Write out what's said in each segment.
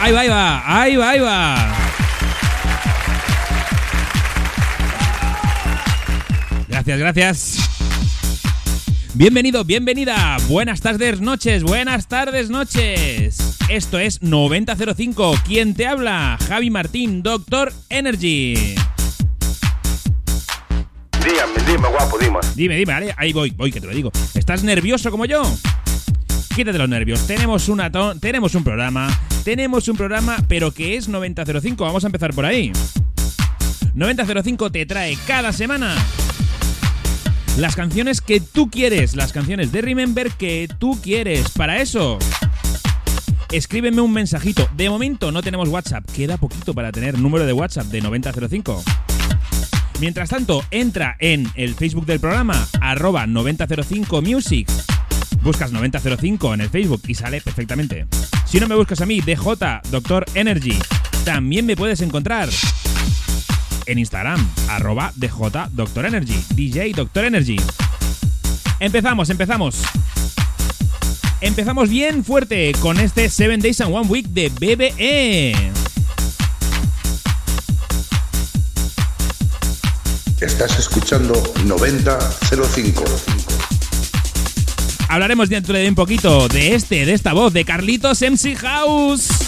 Ahí va, ahí va, ahí va, ahí va. Gracias, gracias. Bienvenido, bienvenida. Buenas tardes, noches, buenas tardes, noches. Esto es 9005. ¿Quién te habla? Javi Martín, Doctor Energy. Dígame, dime, guapo, dime. Dime, dime, vale, ahí voy, voy, que te lo digo. ¿Estás nervioso como yo? Quítate los nervios. Tenemos, una tenemos un programa, tenemos un programa, pero que es 9005. Vamos a empezar por ahí. 9005 te trae cada semana las canciones que tú quieres, las canciones de Remember que tú quieres. Para eso, escríbeme un mensajito. De momento no tenemos WhatsApp, queda poquito para tener número de WhatsApp de 9005. Mientras tanto, entra en el Facebook del programa, arroba 9005music Buscas 9005 en el Facebook y sale perfectamente. Si no me buscas a mí, DJ Doctor Energy, también me puedes encontrar en Instagram, arroba DJ Doctor Energy, DJ Doctor Energy. Empezamos, empezamos. Empezamos bien fuerte con este 7 Days and One Week de BBE. Estás escuchando 9005. Hablaremos dentro de un poquito de este, de esta voz, de Carlitos MC House.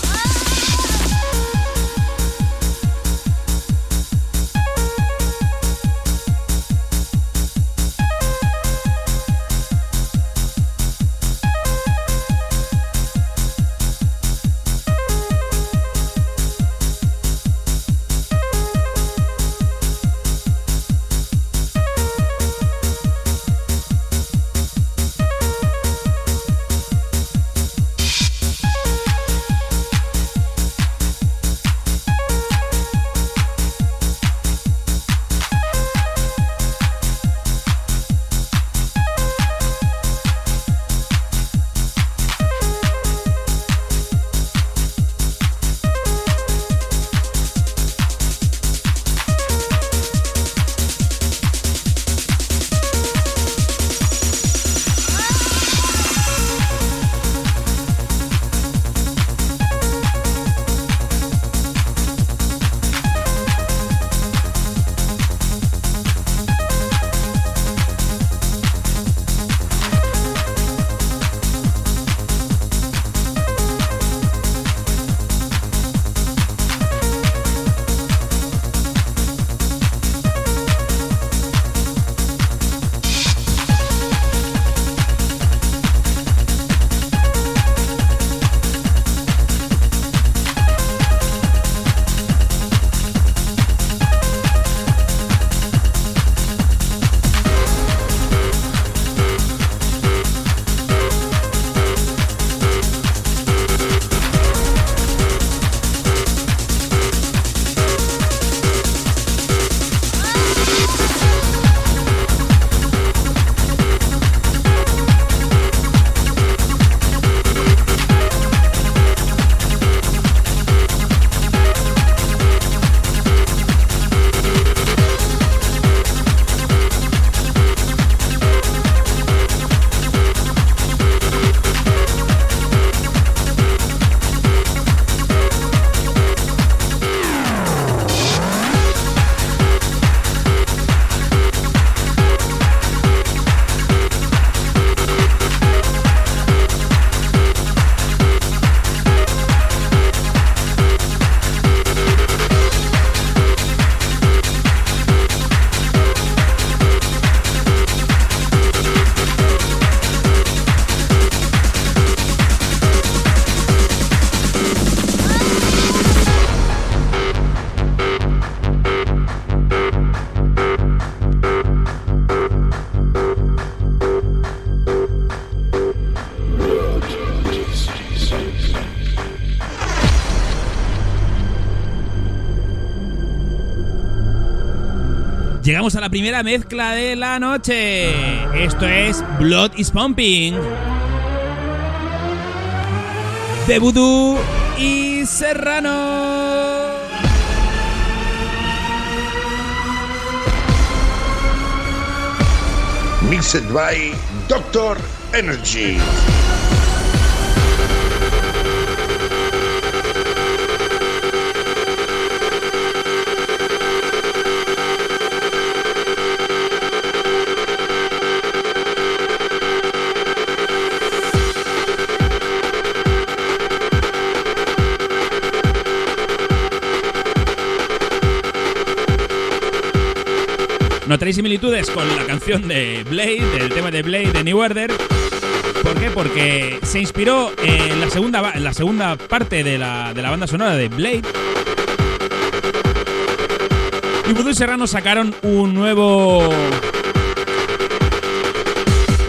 Llegamos a la primera mezcla de la noche. Esto es Blood is Pumping. De Voodoo y Serrano. Mixed by Doctor Energy. Similitudes con la canción de Blade, el tema de Blade de New Order. ¿Por qué? Porque se inspiró en la segunda, en la segunda parte de la, de la banda sonora de Blade. Y Voodoo y Serrano sacaron un nuevo.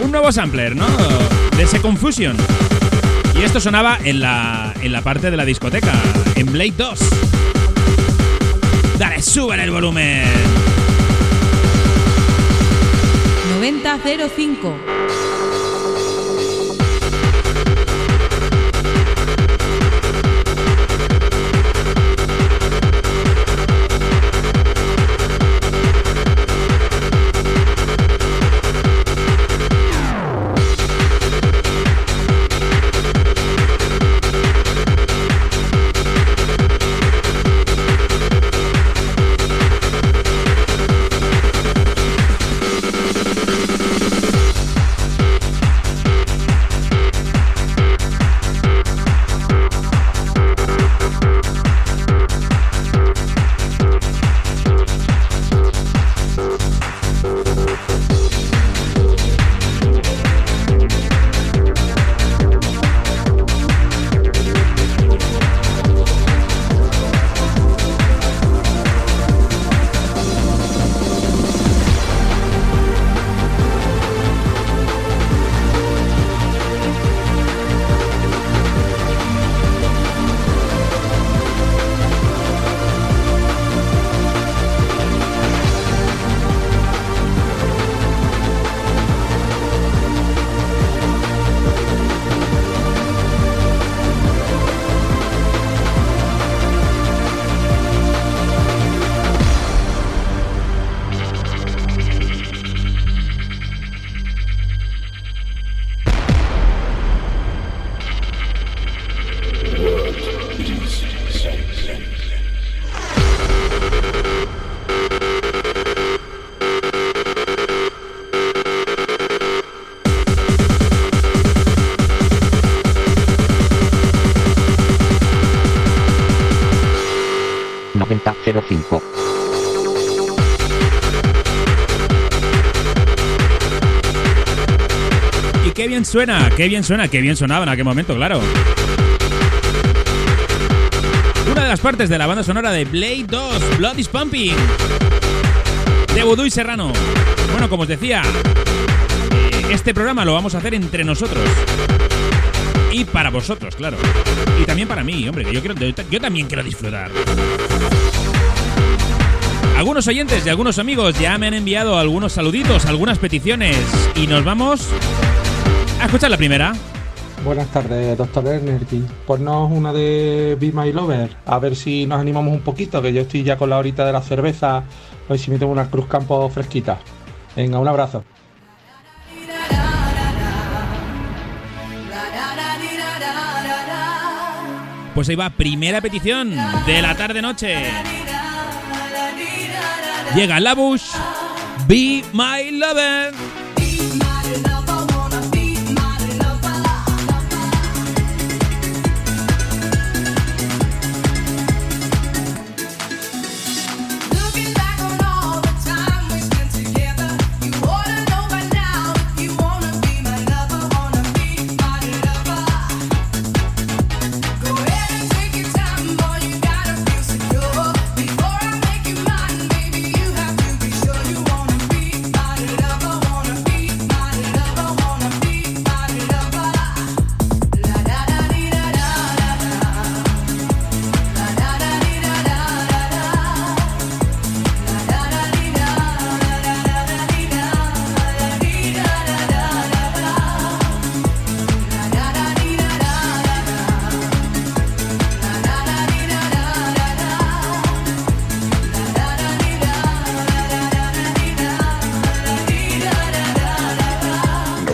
Un nuevo sampler, ¿no? De ese Confusion. Y esto sonaba en la, en la parte de la discoteca, en Blade 2. Dale, suban el volumen. 9005. Suena, qué bien suena, qué bien sonaba en aquel momento, claro. Una de las partes de la banda sonora de Blade 2, Blood is Pumping. De Voodoo y Serrano. Bueno, como os decía, eh, este programa lo vamos a hacer entre nosotros. Y para vosotros, claro. Y también para mí, hombre, que yo, quiero, yo también quiero disfrutar. Algunos oyentes y algunos amigos ya me han enviado algunos saluditos, algunas peticiones. Y nos vamos a escuchar la primera. Buenas tardes, doctor Energy. Ponnos una de Be My Lover, a ver si nos animamos un poquito, que yo estoy ya con la horita de la cerveza, a ver si me tengo una Cruz Campo fresquita. Venga, un abrazo. Pues ahí va, primera petición de la tarde-noche. Llega la Bush, Be My Lover.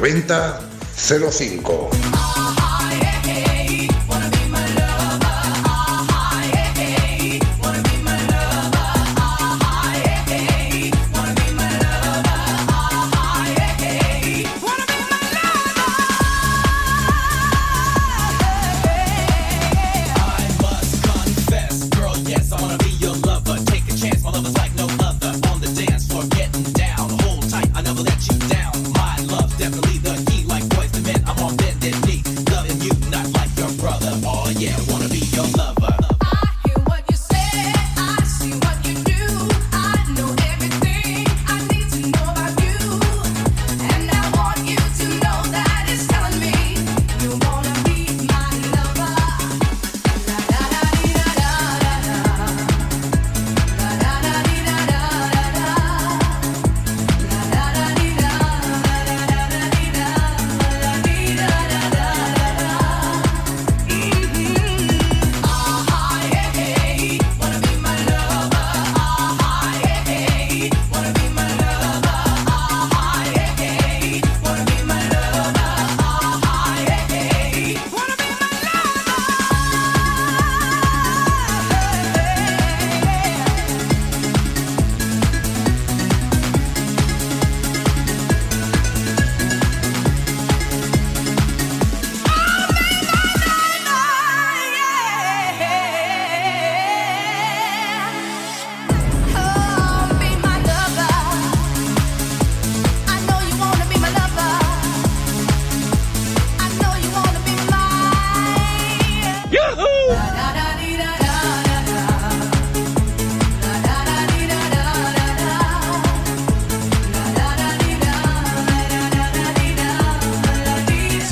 9005.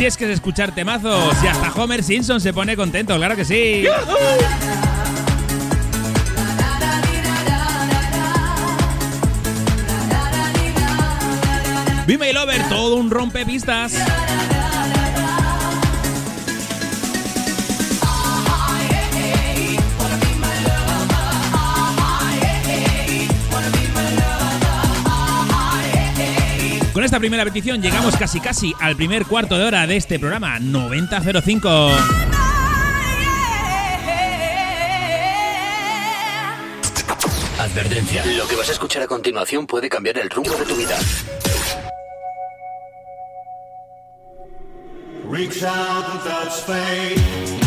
Si es que es escuchar temazos y hasta Homer Simpson se pone contento, claro que sí. Be My Lover, todo un rompepistas. Con esta primera petición llegamos casi casi al primer cuarto de hora de este programa 9005. Advertencia. Lo que vas a escuchar a continuación puede cambiar el rumbo de tu vida. Reach out and touch fate.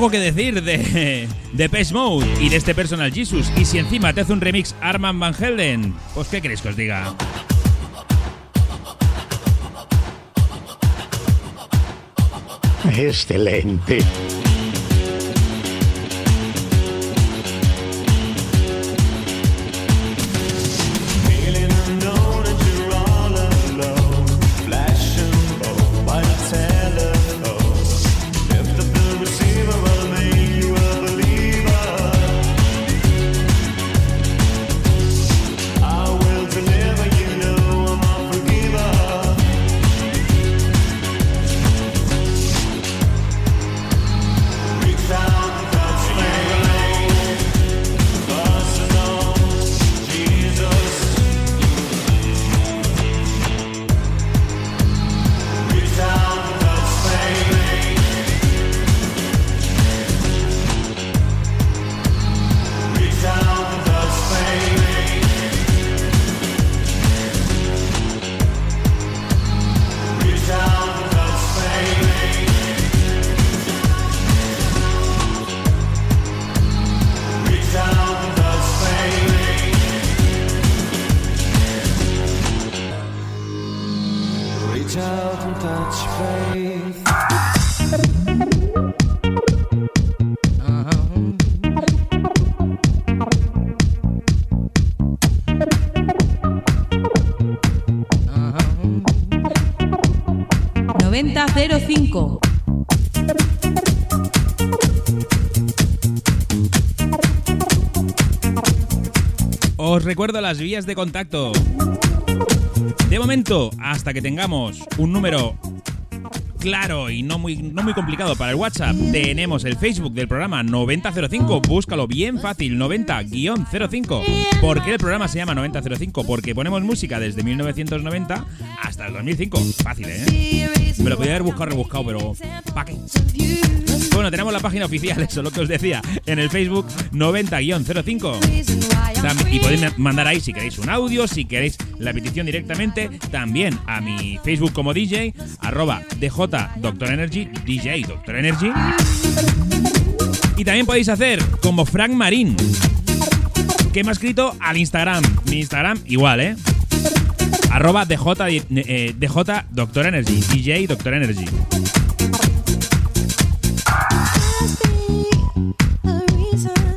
Poco que decir de, de Pest Mode y de este Personal Jesus. Y si encima te hace un remix Arman Van Helden, pues ¿qué queréis que os diga? Excelente. 9005. Os recuerdo las vías de contacto. De momento, hasta que tengamos un número claro y no muy, no muy complicado para el WhatsApp, tenemos el Facebook del programa 9005. Búscalo bien fácil, 90-05. ¿Por qué el programa se llama 9005? Porque ponemos música desde 1990 hasta el 2005. Fácil, ¿eh? Me lo podía haber buscado rebuscado, pero ¿para qué? Bueno, tenemos la página oficial, eso es lo que os decía, en el Facebook 90-05. Tam- Y podéis ma- mandar ahí si queréis un audio, si queréis la petición directamente, también a mi Facebook como DJ, arroba DJ Doctor Energy, DJ Doctor Energy. Y también podéis hacer como Frank Marín, que me ha escrito al Instagram. Mi Instagram igual, ¿eh? Arroba DJ, eh, DJ Doctor Energy, DJ Doctor Energy.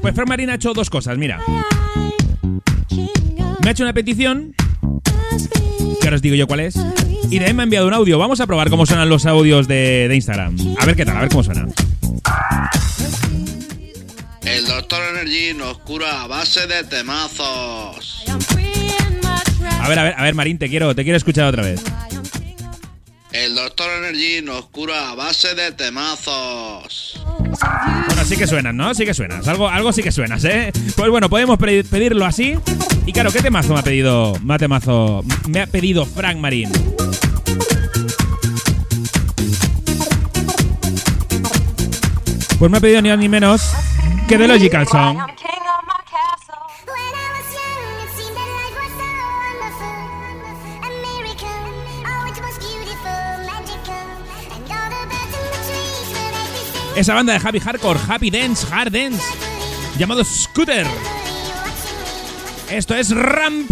Pues Frank Marín ha hecho dos cosas, mira. Me ha hecho una petición, que ahora os digo yo cuál es, y también me ha enviado un audio. Vamos a probar cómo suenan los audios de, de Instagram. A ver qué tal, a ver cómo suenan. El Doctor Energy nos cura a base de temazos. A ver, a ver, a ver, Marín, te quiero, te quiero escuchar otra vez. El Doctor Energy nos cura a base de temazos. Bueno, sí que suenas, ¿no? Sí que suenas. Algo, algo sí que suenas, ¿eh? Pues bueno, podemos pe- pedirlo así. Y claro, ¿qué temazo me ha pedido? Me ha temazo. Me ha pedido Frank Marín. Pues me ha pedido ni más ni menos que The Logical Song. Esa banda de Happy Hardcore, Happy Dance, Hard Dance, llamado Scooter. Esto es Ramp.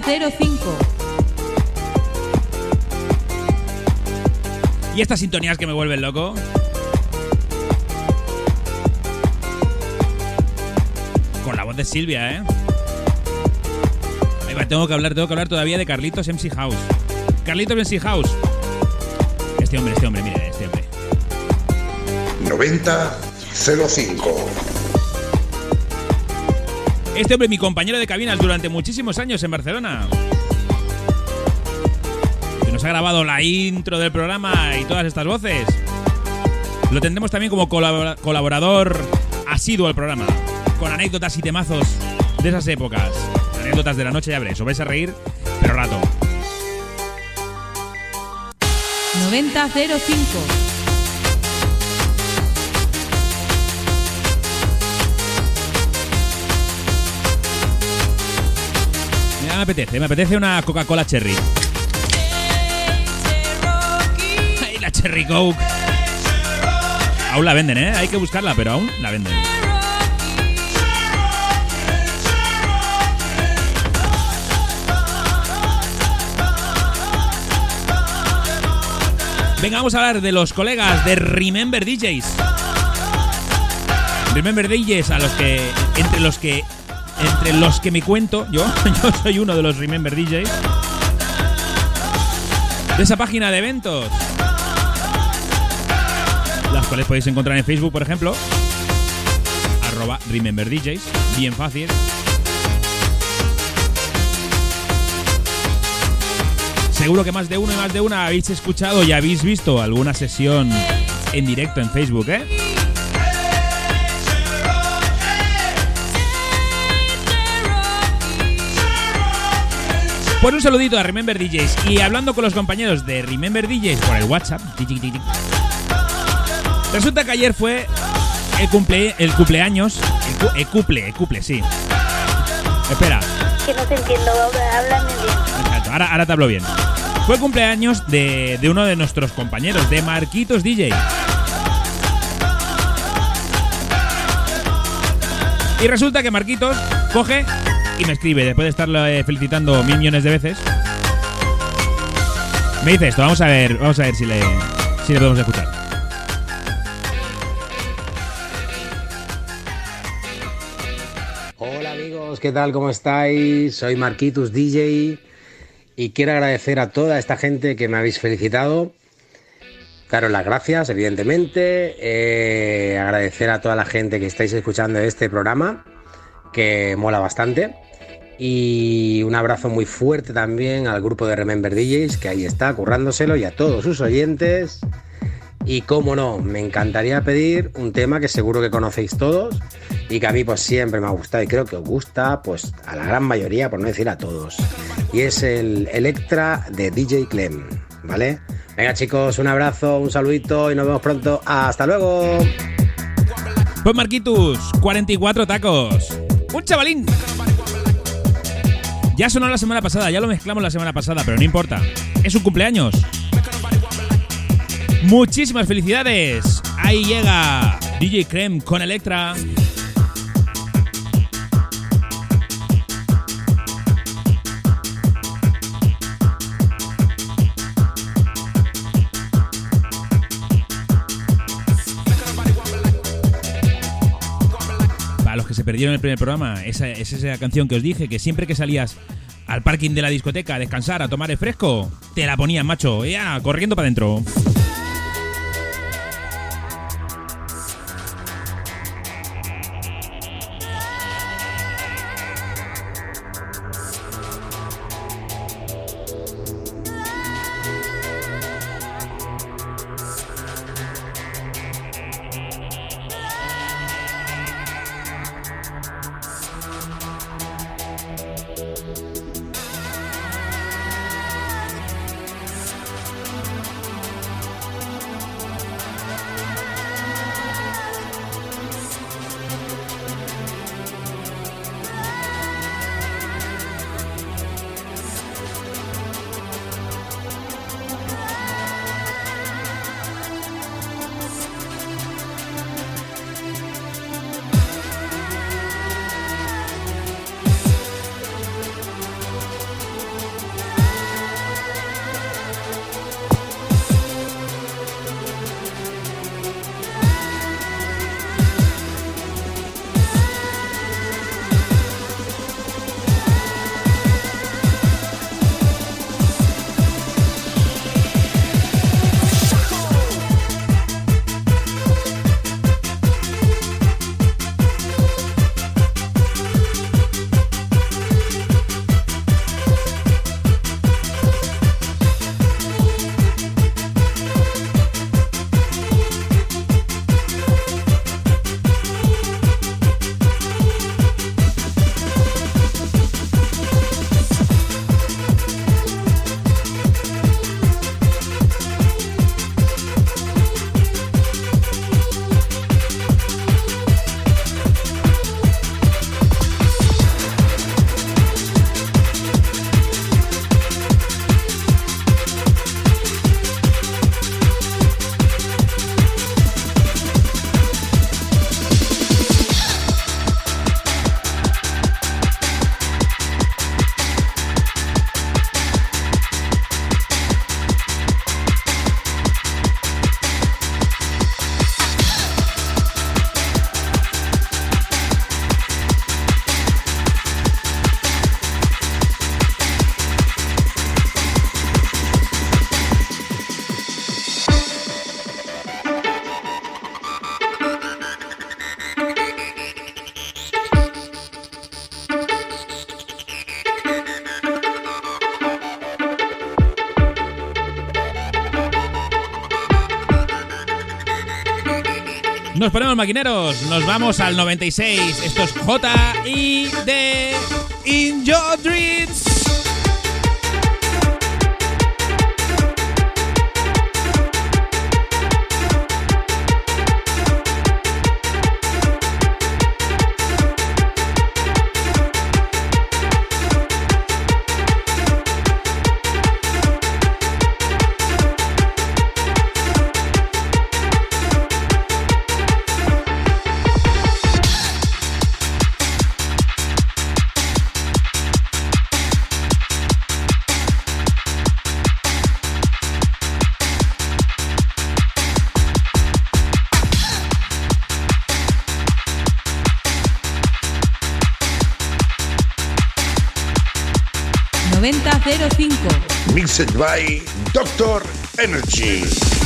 9005. Y estas sintonías que me vuelven loco. Con la voz de Silvia, ¿eh? Ahí va, tengo que hablar, tengo que hablar todavía de Carlitos MC House. Carlitos MC House. Este hombre, este hombre, mire, este hombre. 9005. Este hombre, mi compañero de cabinas durante muchísimos años en Barcelona. Que nos ha grabado la intro del programa y todas estas voces. Lo tendremos también como colabora- colaborador asiduo al programa. Con anécdotas y temazos de esas épocas. Anécdotas de la noche, ya veréis. Os vais a reír, pero rato. 9005. Me apetece, me apetece una Coca-Cola Cherry. Ay, la Cherry Coke. Aún la venden, ¿eh? Hay que buscarla, pero aún la venden. Venga, vamos a hablar de los colegas de Remember DJs. Remember DJs a los que entre los que entre los que me cuento, yo, yo soy uno de los Remember DJs. De esa página de eventos. Las cuales podéis encontrar en Facebook, por ejemplo. Arroba Remember DJs. Bien fácil. Seguro que más de uno y más de una habéis escuchado y habéis visto alguna sesión en directo en Facebook, ¿eh? Pues un saludito a Remember DJs y hablando con los compañeros de Remember DJs por el WhatsApp. Resulta que ayer fue el, cumple, el cumpleaños. El, cu- el cumple, el cumple, sí. Espera, Que no te entiendo, háblame bien. Exacto, ahora, ahora te hablo bien. Fue el cumpleaños de, de uno de nuestros compañeros, de Marquitos DJ. Y resulta que Marquitos coge y me escribe, después de estarlo eh, felicitando mil millones de veces. Me dice esto, vamos a ver, vamos a ver si le, si le podemos escuchar. Hola amigos, ¿qué tal? ¿Cómo estáis? Soy Marquitus DJ y quiero agradecer a toda esta gente que me habéis felicitado. Daros las gracias, evidentemente. Eh, agradecer a toda la gente que estáis escuchando este programa, que mola bastante. Y un abrazo muy fuerte también al grupo de Remember DJs, que ahí está, currándoselo, y a todos sus oyentes. Y cómo no, me encantaría pedir un tema que seguro que conocéis todos y que a mí pues siempre me ha gustado y creo que os gusta pues a la gran mayoría, por no decir a todos. Y es el Electra de DJ Clem, ¿vale? Venga chicos, un abrazo, un saludito y nos vemos pronto. Hasta luego. Pues Marquitos, 44 tacos. Un chavalín. Ya sonó la semana pasada, ya lo mezclamos la semana pasada, pero no importa. Es un cumpleaños. Muchísimas felicidades. Ahí llega DJ Creme con Electra. Perdieron el primer programa, esa es esa canción que os dije, que siempre que salías al parking de la discoteca a descansar, a tomar el fresco, te la ponían, macho, ya, corriendo para adentro. Nos ponemos maquineros, nos vamos al 96. Esto es J y D In Your Dreams. Mixed by Doctor Energy.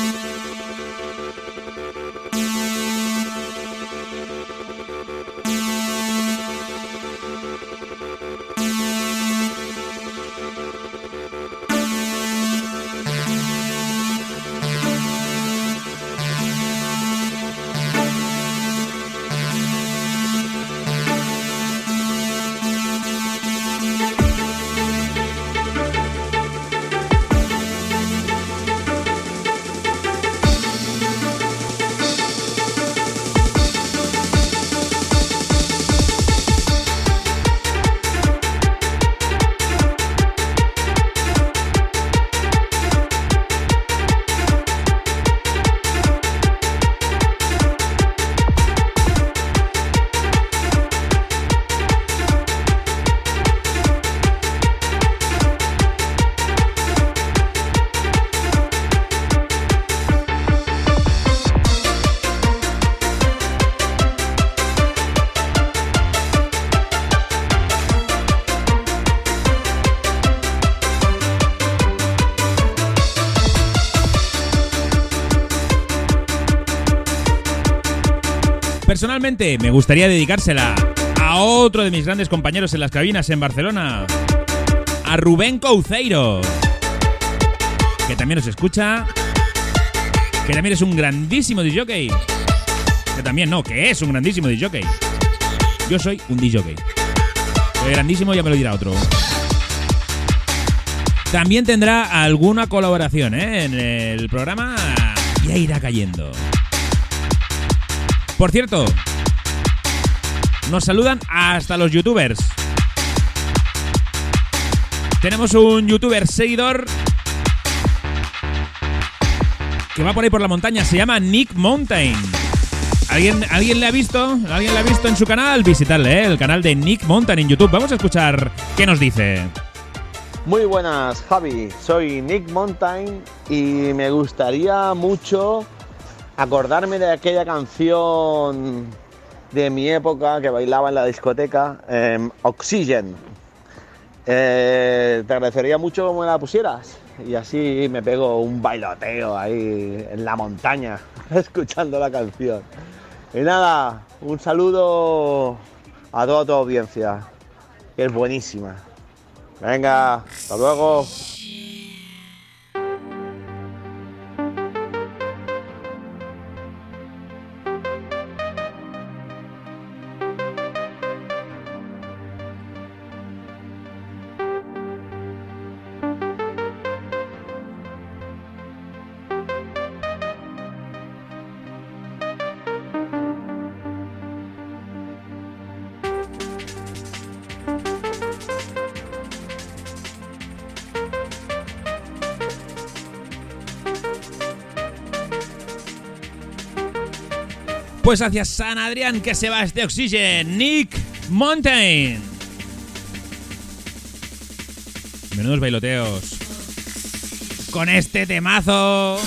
Personalmente, me gustaría dedicársela a otro de mis grandes compañeros en las cabinas en Barcelona, a Rubén Couceiro, que también nos escucha, que también es un grandísimo DJ. Que también no, que es un grandísimo DJ. Yo soy un DJ. El grandísimo ya me lo dirá otro. También tendrá alguna colaboración ¿eh? en el programa. Ya irá cayendo. Por cierto, nos saludan hasta los youtubers. Tenemos un youtuber seguidor que va por ahí por la montaña. Se llama Nick Mountain. ¿Alguien, ¿Alguien le ha visto? ¿Alguien le ha visto en su canal? Visitarle, ¿eh? el canal de Nick Mountain en YouTube. Vamos a escuchar qué nos dice. Muy buenas, Javi. Soy Nick Mountain y me gustaría mucho acordarme de aquella canción de mi época que bailaba en la discoteca, eh, Oxygen. Eh, te agradecería mucho que me la pusieras y así me pego un bailoteo ahí en la montaña escuchando la canción. Y nada, un saludo a toda tu audiencia, que es buenísima. Venga, hasta luego. Pues hacia San Adrián que se va este Oxygen, Nick Mountain. Menudos bailoteos. Con este temazo.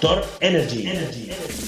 Doctor Energy. Hola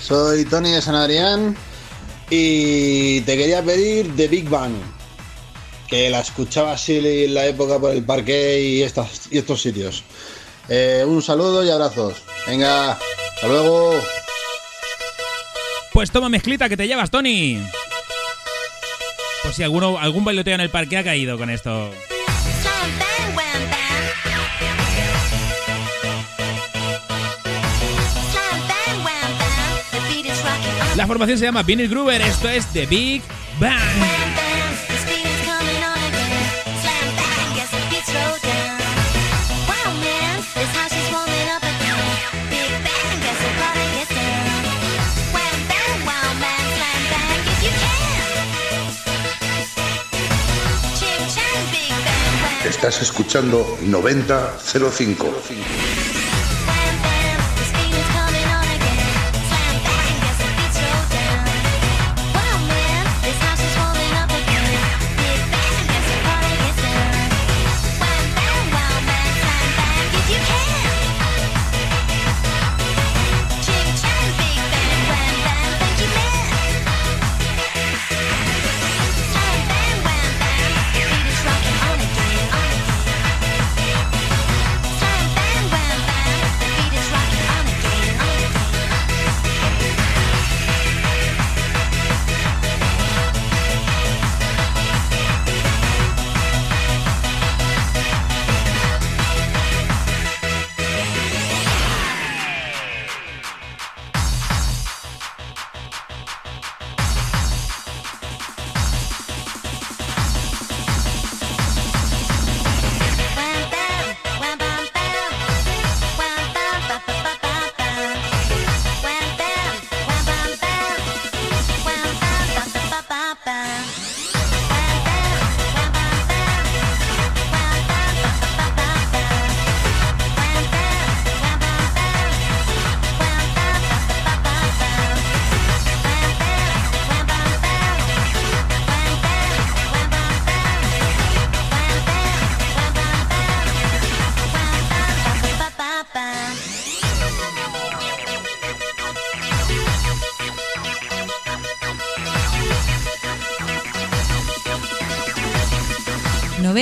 Soy Tony de San Adrián y te quería pedir The Big Bang, que la escuchaba así en la época por el parque y, estas, y estos sitios. Eh, un saludo y abrazos. Venga, hasta luego. Pues toma mezclita que te llevas, Tony. Pues si alguno, algún bailoteo en el parque ha caído con esto. La formación se llama Vinyl Groover, esto es The Big Bang. Estás escuchando 9005.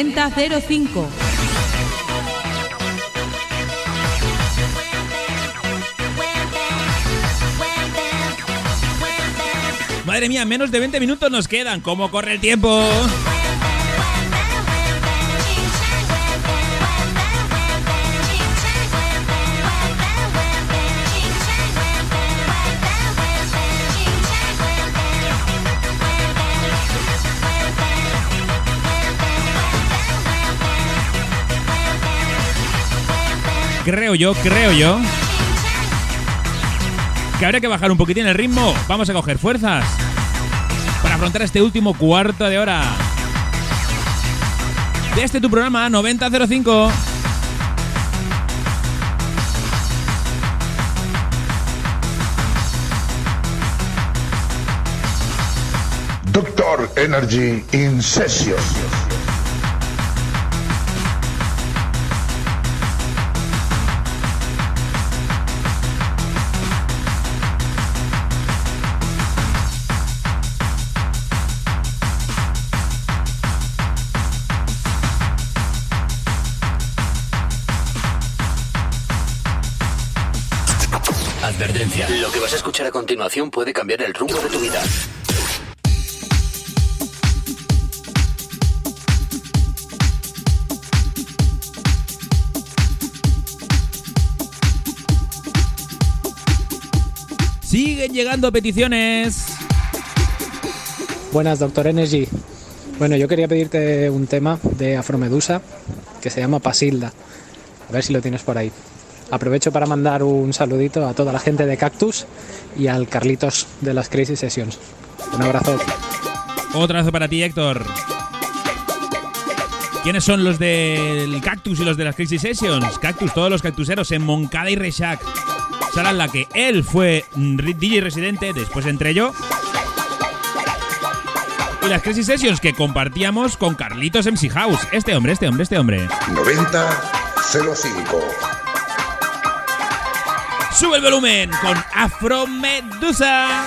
9005. Madre mía, menos de 20 minutos nos quedan. ¿Cómo corre el tiempo? Creo yo, creo yo. Que habría que bajar un poquitín el ritmo. Vamos a coger fuerzas. Para afrontar este último cuarto de hora. De este tu programa 9005. Doctor Energy in escuchar a continuación puede cambiar el rumbo de tu vida. Siguen llegando peticiones. Buenas, Doctor Energy. Bueno, yo quería pedirte un tema de Afromedusa que se llama Pasilda. A ver si lo tienes por ahí. Aprovecho para mandar un saludito a toda la gente de Cactus y al Carlitos de las Crazy Sessions. Un abrazo. Otro abrazo para ti, Héctor. ¿Quiénes son los del Cactus y los de las Crazy Sessions? Cactus, todos los cactuseros en Moncada y Reshack. Sala en la que él fue DJ residente, después entré yo. Y las Crazy Sessions que compartíamos con Carlitos MC House. Este hombre, este hombre, este hombre. 9005. Sube el volumen con Afro Medusa.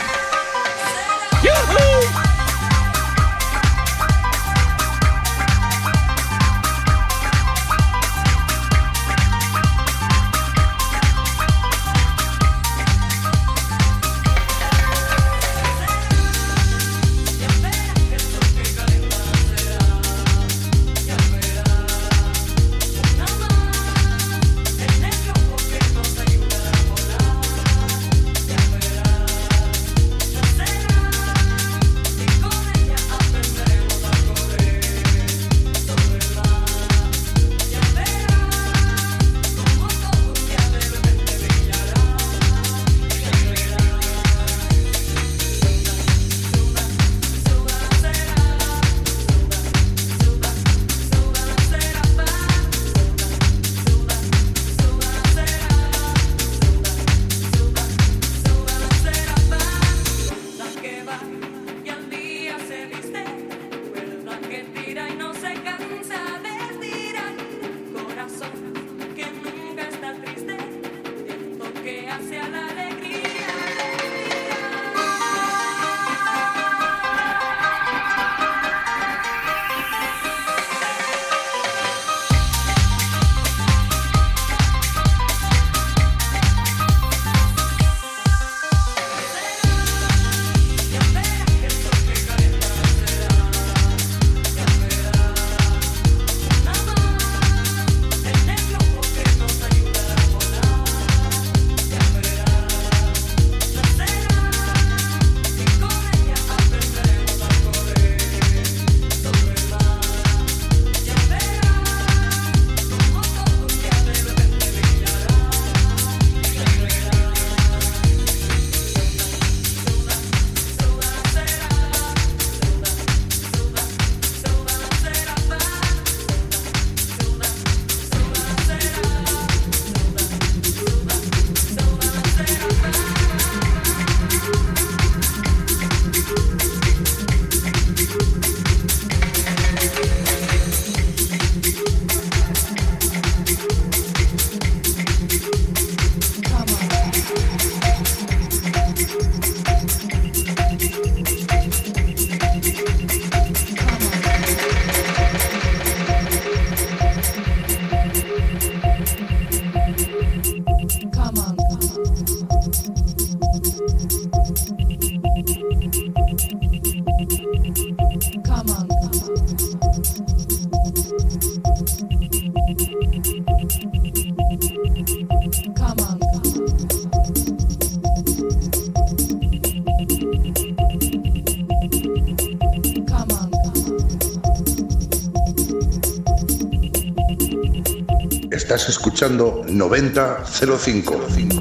Estás escuchando 9005. 05.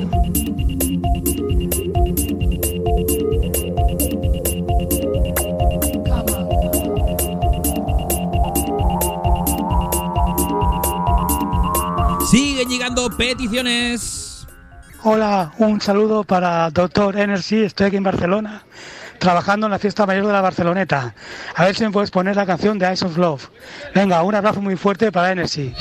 Peticiones. Hola, un saludo para Doctor Energy. Estoy aquí en Barcelona, trabajando en la fiesta mayor de la Barceloneta. A ver si me puedes poner la canción de Eyes of Love. Venga, un abrazo muy fuerte para Energy.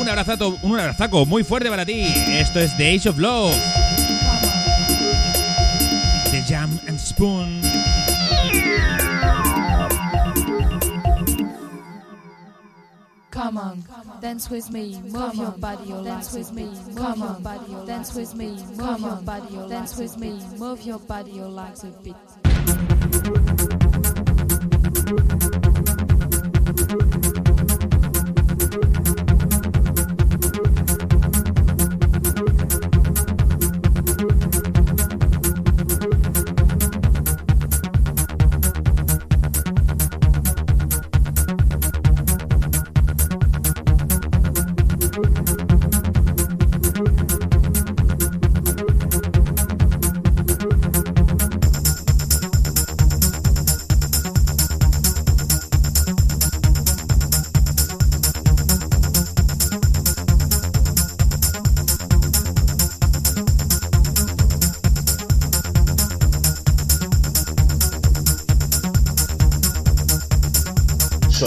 Un abrazazo, un abrazaco muy fuerte para ti. Esto es The Age of Love. The Jam and Spoon. Come on, dance with me, move your body, your dance with me, come on, body, your dance with me, move your body, your dance with me, move your body, your legs a bit.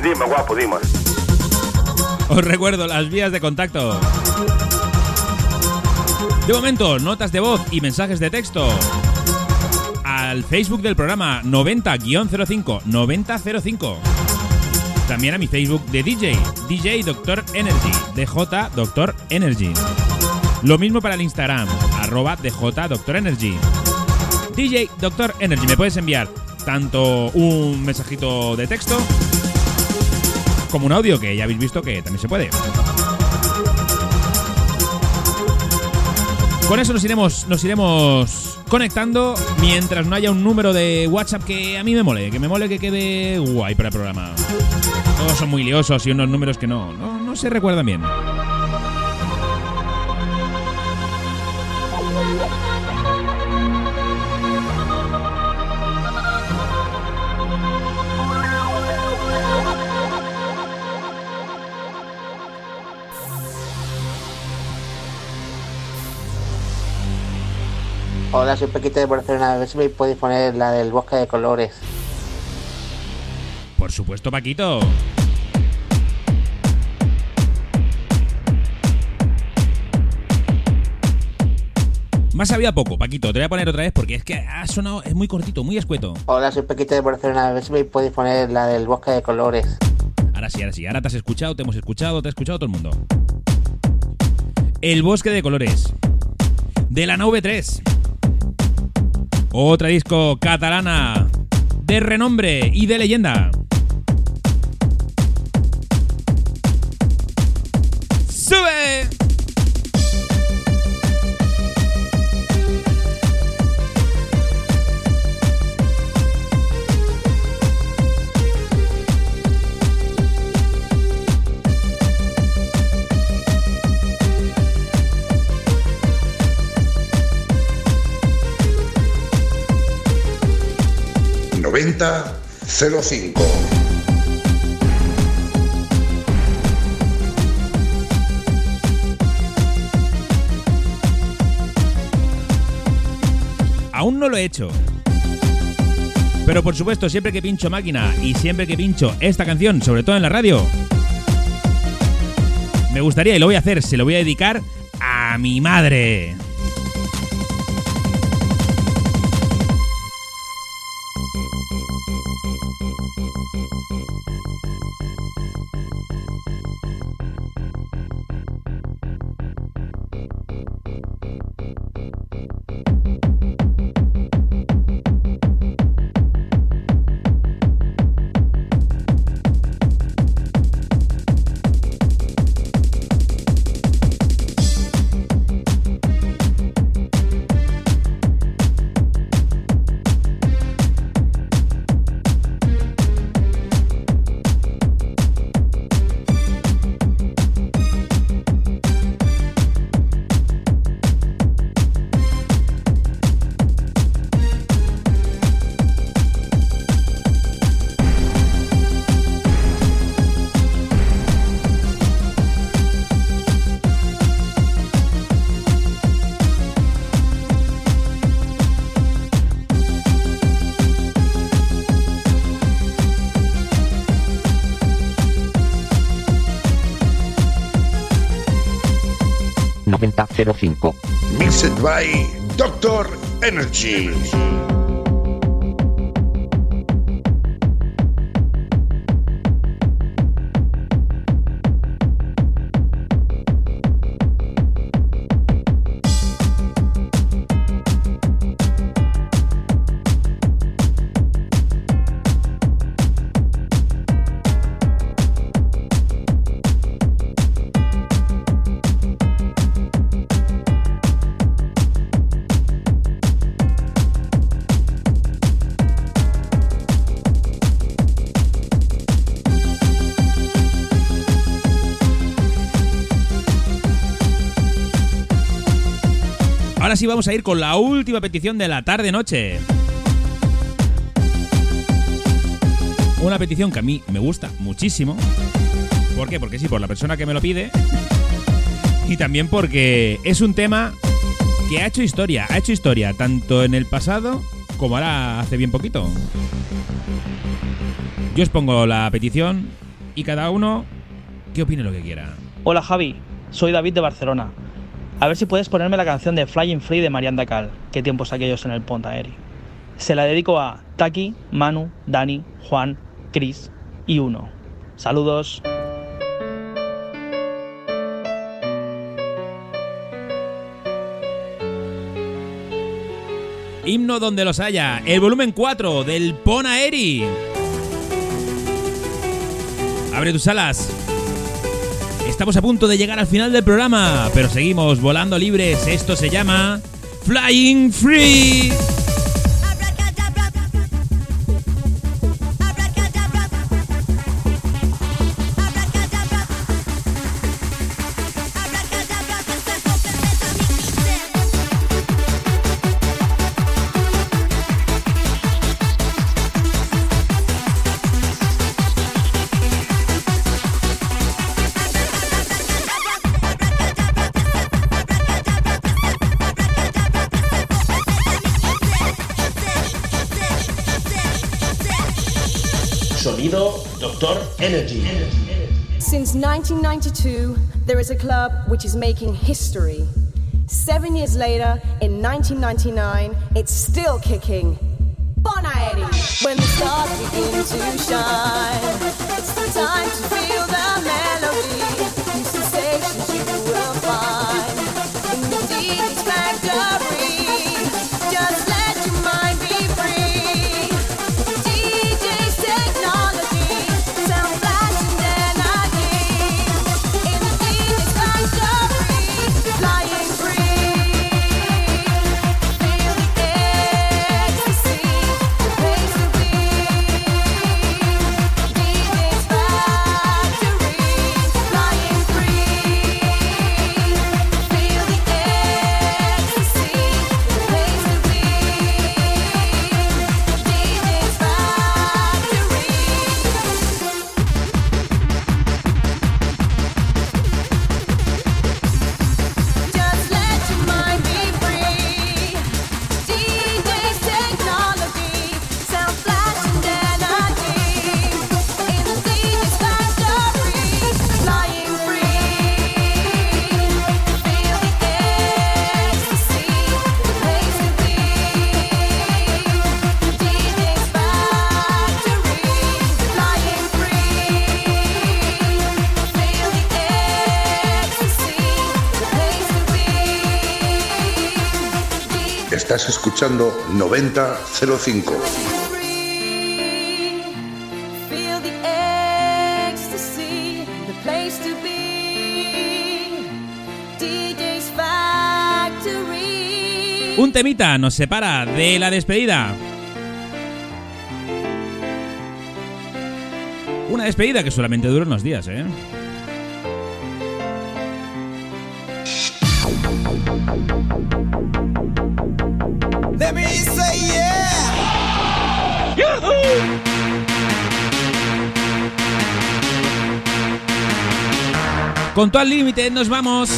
Dime. Os recuerdo las vías de contacto. De momento, notas de voz y mensajes de texto. Al Facebook del programa 90-05 9005. También a mi Facebook de DJ, DJ Doctor Energy, DJ Doctor Energy. Lo mismo para el Instagram, arroba DJ Doctor Energy. DJ Doctor Energy, me puedes enviar tanto un mensajito de texto como un audio, que ya habéis visto que también se puede. Con eso nos iremos, nos iremos conectando mientras no haya un número de WhatsApp que a mí me mole, que me mole que quede guay para el programa. Todos son muy liosos y unos números que no, no, no se recuerdan bien. Hola, soy Pequito de Barcelona. A ver si me podéis poner la del bosque de colores. Por supuesto, Paquito. Más había poco, Paquito. Te voy a poner otra vez porque es que ha sonado, es muy cortito, muy escueto. Hola, soy Pequito de Barcelona. A ver si me podéis poner la del bosque de colores. Ahora sí, ahora sí. Ahora te has escuchado, te hemos escuchado, te ha escuchado todo el mundo. El bosque de colores. De la 9-3. Otra disco catalana. De renombre y de leyenda. 3005. Aún no lo he hecho. Pero por supuesto, siempre que pincho máquina y siempre que pincho esta canción, sobre todo en la radio, me gustaría y lo voy a hacer, se lo voy a dedicar a mi madre. Noventa cero cinco. Mixed by Doctor Energy. Vamos a ir con la última petición de la tarde-noche. Una petición que a mí me gusta muchísimo. ¿Por qué? Porque sí, por la persona que me lo pide. Y también porque es un tema que ha hecho historia. Ha hecho historia tanto en el pasado como ahora hace bien poquito. Yo os pongo la petición y cada uno que opine lo que quiera. Hola Javi, soy David de Barcelona. A ver si puedes ponerme la canción de Flying Free de Marianda Cal. Qué tiempos aquellos en el Pont Aeri. Se la dedico a Taki, Manu, Dani, Juan, Chris y Uno. Saludos. Himno donde los haya. El volumen 4 del Ponaeri. Abre tus alas. Estamos a punto de llegar al final del programa, pero seguimos volando libres. Esto se llama Flying Free. Energy. Since 1992, there is a club which is making history. Seven years later, in 1999, it's still kicking. Bonaeri! When the stars begin to shine, it's the time to feel DJ's Factory. Un temita nos separa de la despedida. Una despedida que solamente dura unos días, ¿eh? Con todo al límite nos vamos.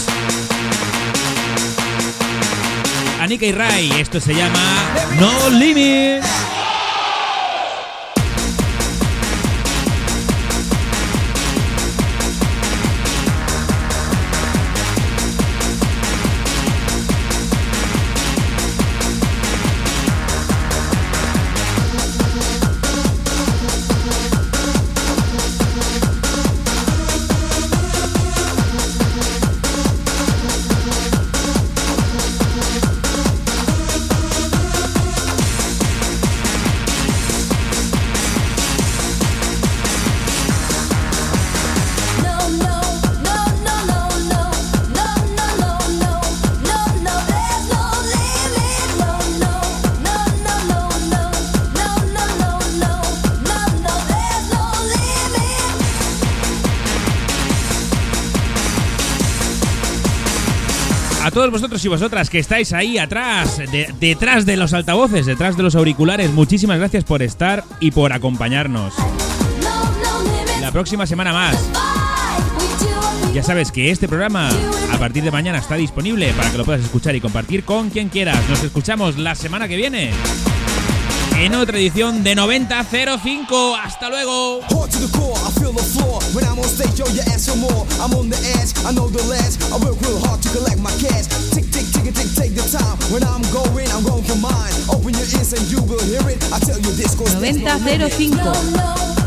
Anika y Rai, esto se llama No Limit. Vosotros y vosotras que estáis ahí atrás, de- detrás de los altavoces, detrás de los auriculares, muchísimas gracias por estar y por acompañarnos. La próxima semana más. Ya sabes que este programa a partir de mañana está disponible para que lo puedas escuchar y compartir con quien quieras. Nos escuchamos la semana que viene en otra edición de 9005. Hasta luego. Hard to the core, I feel the floor. When I'm on stage, yo, you ask for more. I'm on the edge, I know the last. I work real hard to collect my cash. Tick, tick, tick, tick, take the time. When I'm going, I'm going for mine. Open your ears and you will hear it. I tell you this, cause there's no limit. 9005. No, no,